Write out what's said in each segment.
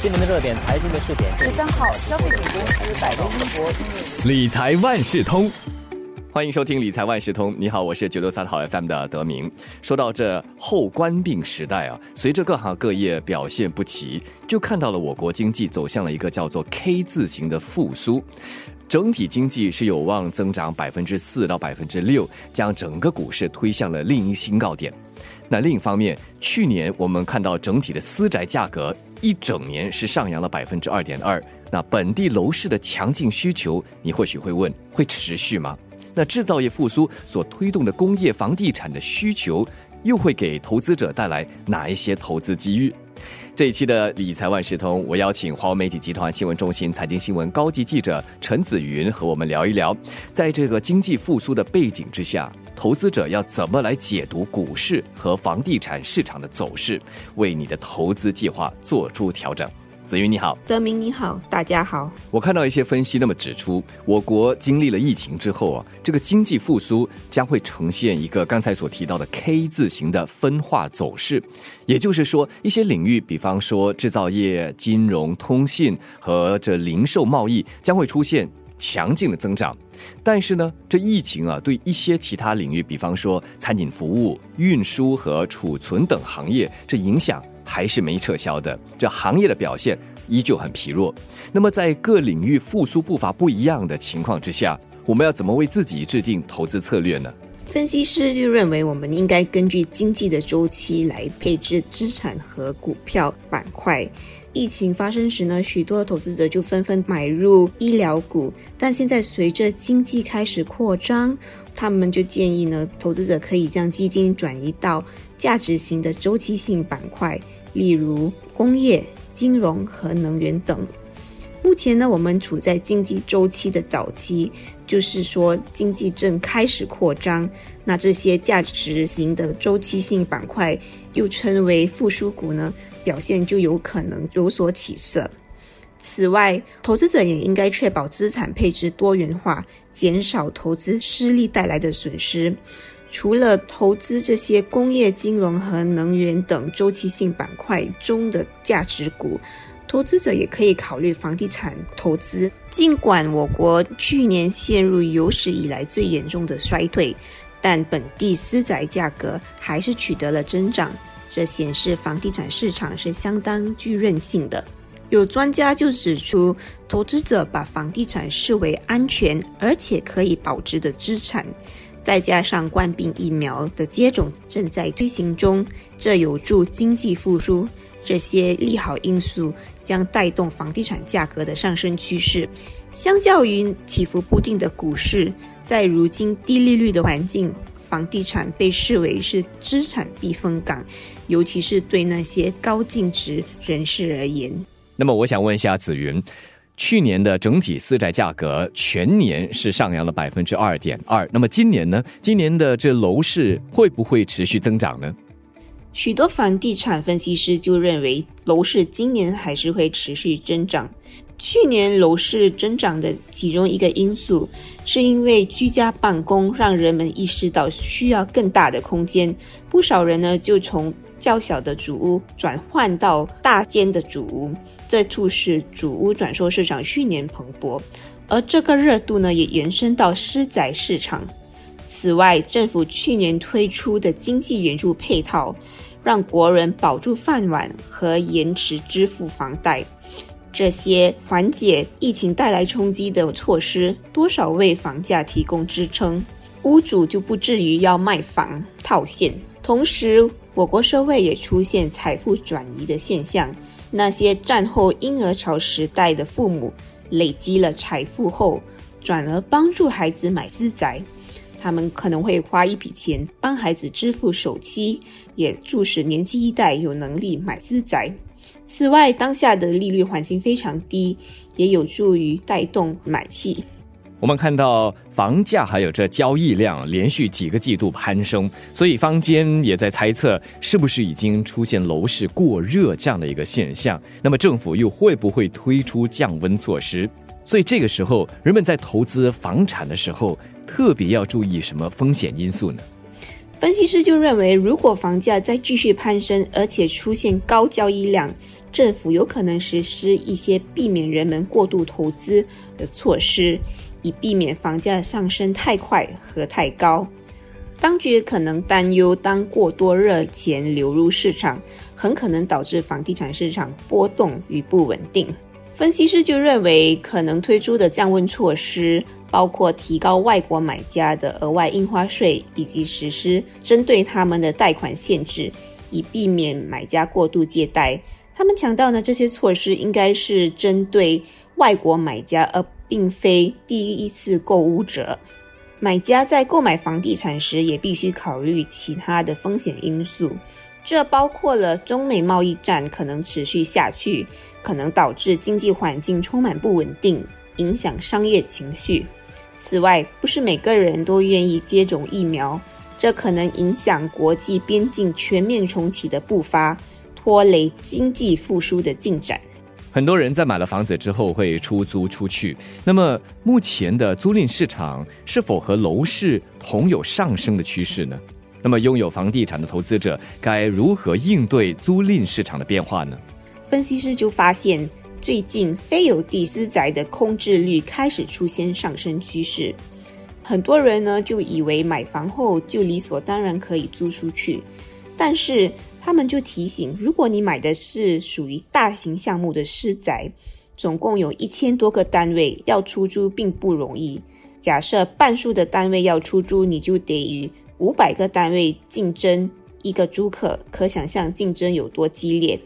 今年的热点财经的试点，十三号，消费品公司百威英博理财万事通，欢迎收听理财万事通。你好，我是九六三号 FM 的德明。说到这后官病时代啊，随着各行各业表现不齐，就看到了我国经济走向了一个叫做 K 字形的复苏。整体经济是有望增长百分之四到百分之六，将整个股市推向了另一新高点。那另一方面，去年我们看到整体的私宅价格一整年是上扬了百分之二点二。那本地楼市的强劲需求，你或许会问，会持续吗？那制造业复苏所推动的工业房地产的需求，又会给投资者带来哪一些投资机遇？这一期的理财万事通，我邀请华为媒体集团新闻中心财经新闻高级记者陈子云和我们聊一聊，在这个经济复苏的背景之下，投资者要怎么来解读股市和房地产市场的走势，为你的投资计划做出调整。子云你好，德明你好，大家好。我看到一些分析，那么指出，我国经历了疫情之后啊，这个经济复苏将会呈现一个刚才所提到的 K 字形的分化走势。也就是说，一些领域，比方说制造业、金融、通信和这零售贸易，将会出现强劲的增长。但是呢，这疫情啊，对一些其他领域，比方说餐饮服务、运输和储存等行业，这影响。还是没撤销的，这行业的表现依旧很疲弱。那么，在各领域复苏步伐不一样的情况之下，我们要怎么为自己制定投资策略呢？分析师就认为，我们应该根据经济的周期来配置资产和股票板块。疫情发生时呢，许多投资者就纷纷买入医疗股，但现在随着经济开始扩张，他们就建议呢，投资者可以将基金转移到价值型的周期性板块。例如工业、金融和能源等。目前呢，我们处在经济周期的早期，就是说经济正开始扩张。那这些价值型的周期性板块，又称为复苏股呢，表现就有可能有所起色。此外，投资者也应该确保资产配置多元化，减少投资失利带来的损失。除了投资这些工业、金融和能源等周期性板块中的价值股，投资者也可以考虑房地产投资。尽管我国去年陷入有史以来最严重的衰退，但本地私宅价格还是取得了增长，这显示房地产市场是相当具韧性的。有专家就指出，投资者把房地产视为安全而且可以保值的资产。再加上冠病疫苗的接种正在推行中，这有助经济复苏。这些利好因素将带动房地产价格的上升趋势。相较于起伏不定的股市，在如今低利率的环境，房地产被视为是资产避风港，尤其是对那些高净值人士而言。那么，我想问一下紫云。去年的整体私宅价格全年是上扬了百分之二点二，那么今年呢？今年的这楼市会不会持续增长呢？许多房地产分析师就认为，楼市今年还是会持续增长。去年楼市增长的其中一个因素，是因为居家办公让人们意识到需要更大的空间，不少人呢就从。较小的主屋转换到大间的主屋，这促使主屋转售市场去年蓬勃，而这个热度呢也延伸到私宅市场。此外，政府去年推出的经济援助配套，让国人保住饭碗和延迟支付房贷，这些缓解疫情带来冲击的措施，多少为房价提供支撑，屋主就不至于要卖房套现。同时，我国社会也出现财富转移的现象。那些战后婴儿潮时代的父母累积了财富后，转而帮助孩子买私宅。他们可能会花一笔钱帮孩子支付首期，也促使年轻一代有能力买私宅。此外，当下的利率环境非常低，也有助于带动买气。我们看到房价还有这交易量连续几个季度攀升，所以坊间也在猜测是不是已经出现楼市过热这样的一个现象。那么政府又会不会推出降温措施？所以这个时候，人们在投资房产的时候，特别要注意什么风险因素呢？分析师就认为，如果房价再继续攀升，而且出现高交易量，政府有可能实施一些避免人们过度投资的措施，以避免房价上升太快和太高。当局可能担忧，当过多热钱流入市场，很可能导致房地产市场波动与不稳定。分析师就认为，可能推出的降温措施包括提高外国买家的额外印花税，以及实施针对他们的贷款限制，以避免买家过度借贷。他们强调呢，这些措施应该是针对外国买家，而并非第一次购物者。买家在购买房地产时，也必须考虑其他的风险因素，这包括了中美贸易战可能持续下去，可能导致经济环境充满不稳定，影响商业情绪。此外，不是每个人都愿意接种疫苗，这可能影响国际边境全面重启的步伐，拖累经济复苏的进展。很多人在买了房子之后会出租出去，那么目前的租赁市场是否和楼市同有上升的趋势呢？那么拥有房地产的投资者该如何应对租赁市场的变化呢？分析师就发现，最近非有地资宅的空置率开始出现上升趋势，很多人呢就以为买房后就理所当然可以租出去，但是。他们就提醒，如果你买的是属于大型项目的私宅，总共有一千多个单位要出租，并不容易。假设半数的单位要出租，你就得与五百个单位竞争一个租客，可想象竞争有多激烈。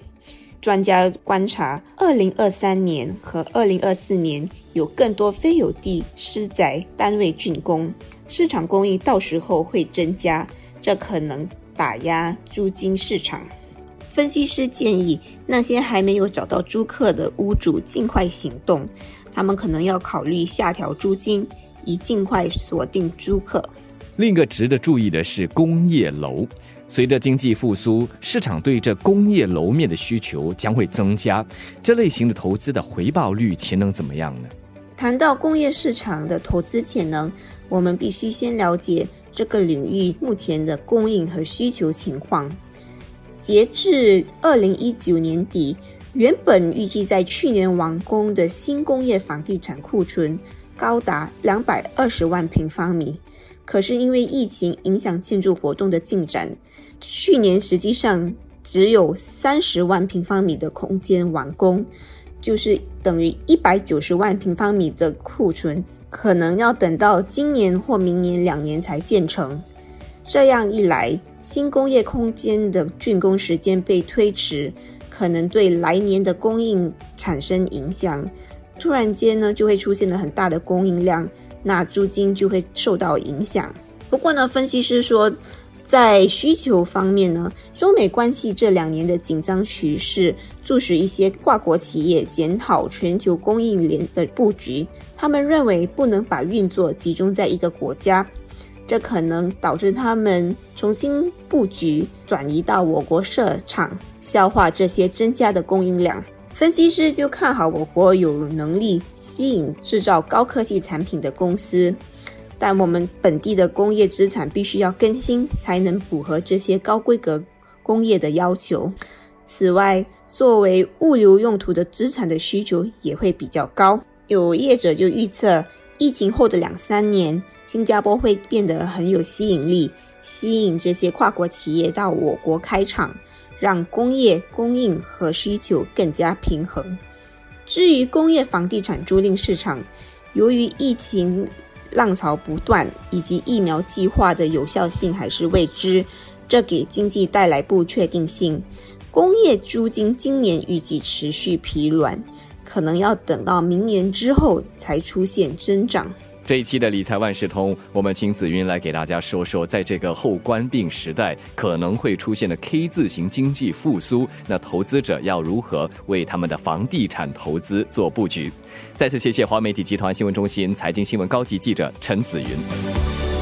专家观察，二零二三年和二零二四年有更多非有地私宅单位竣工，市场供应到时候会增加，这可能。打压租金市场，分析师建议那些还没有找到租客的屋主尽快行动，他们可能要考虑下调租金，以尽快锁定租客。另一个值得注意的是工业楼，随着经济复苏，市场对这工业楼面的需求将会增加，这类型的投资的回报率潜能怎么样呢？谈到工业市场的投资潜能，我们必须先了解。这个领域目前的供应和需求情况，截至二零一九年底，原本预计在去年完工的新工业房地产库存高达两百二十万平方米，可是因为疫情影响建筑活动的进展，去年实际上只有三十万平方米的空间完工，就是等于一百九十万平方米的库存。可能要等到今年或明年两年才建成，这样一来，新工业空间的竣工时间被推迟，可能对来年的供应产生影响。突然间呢，就会出现了很大的供应量，那租金就会受到影响。不过呢，分析师说。在需求方面呢，中美关系这两年的紧张趋势，促使一些跨国企业检讨全球供应链的布局。他们认为不能把运作集中在一个国家，这可能导致他们重新布局，转移到我国设厂，消化这些增加的供应量。分析师就看好我国有能力吸引制造高科技产品的公司。但我们本地的工业资产必须要更新，才能符合这些高规格工业的要求。此外，作为物流用途的资产的需求也会比较高。有业者就预测，疫情后的两三年，新加坡会变得很有吸引力，吸引这些跨国企业到我国开厂，让工业供应和需求更加平衡。至于工业房地产租赁市场，由于疫情。浪潮不断，以及疫苗计划的有效性还是未知，这给经济带来不确定性。工业租金今年预计持续疲软，可能要等到明年之后才出现增长。这一期的理财万事通，我们请子云来给大家说说，在这个后关病时代可能会出现的 K 字型经济复苏，那投资者要如何为他们的房地产投资做布局？再次谢谢华媒体集团新闻中心财经新闻高级记者陈子云。